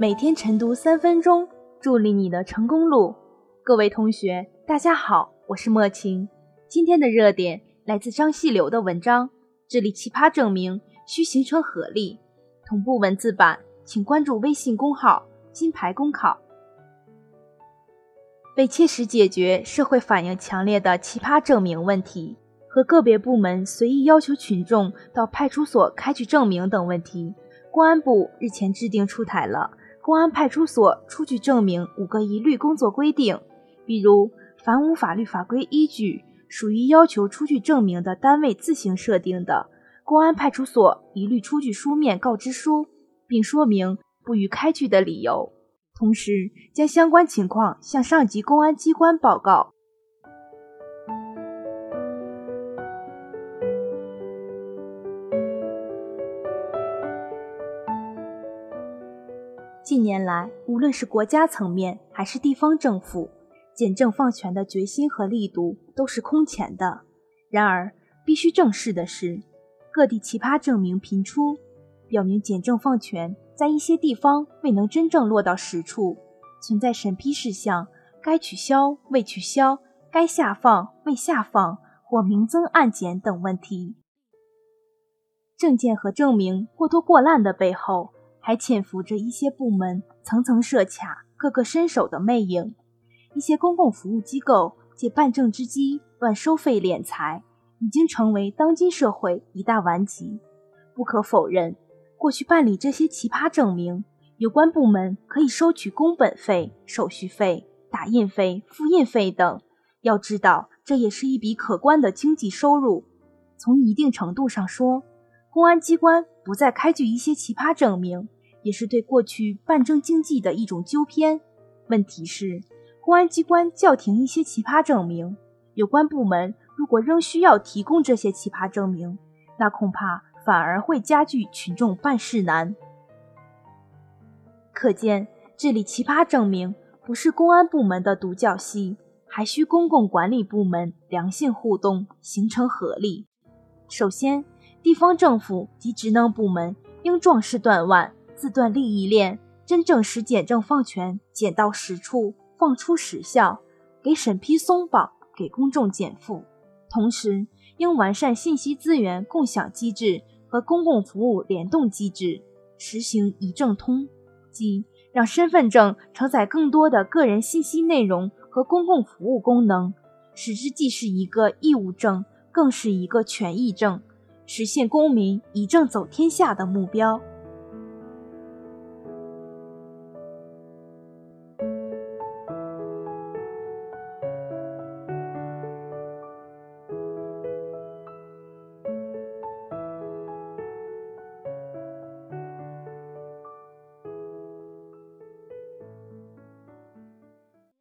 每天晨读三分钟，助力你的成功路。各位同学，大家好，我是莫晴。今天的热点来自张细流的文章，智力奇葩证明需形成合力。同步文字版，请关注微信公号“金牌公考”。为切实解决社会反应强烈的奇葩证明问题和个别部门随意要求群众到派出所开具证明等问题，公安部日前制定出台了。公安派出所出具证明五个一律工作规定，比如，凡无法律法规依据，属于要求出具证明的单位自行设定的，公安派出所一律出具书面告知书，并说明不予开具的理由，同时将相关情况向上级公安机关报告。近年来，无论是国家层面还是地方政府，简政放权的决心和力度都是空前的。然而，必须正视的是，各地奇葩证明频出，表明简政放权在一些地方未能真正落到实处，存在审批事项该取消未取消、该下放未下放或明增暗减等问题。证件和证明过多过滥的背后。还潜伏着一些部门层层设卡、各个伸手的魅影，一些公共服务机构借办证之机乱收费敛财，已经成为当今社会一大顽疾。不可否认，过去办理这些奇葩证明，有关部门可以收取工本费、手续费、打印费、复印费等。要知道，这也是一笔可观的经济收入。从一定程度上说，公安机关不再开具一些奇葩证明，也是对过去办证经济的一种纠偏。问题是，公安机关叫停一些奇葩证明，有关部门如果仍需要提供这些奇葩证明，那恐怕反而会加剧群众办事难。可见，治理奇葩证明不是公安部门的独角戏，还需公共管理部门良性互动，形成合力。首先，地方政府及职能部门应壮士断腕，自断利益链，真正使简政放权简到实处，放出实效，给审批松绑，给公众减负。同时，应完善信息资源共享机制和公共服务联动机制，实行一证通，即让身份证承载更多的个人信息内容和公共服务功能，使之既是一个义务证，更是一个权益证。实现公民一证走天下的目标。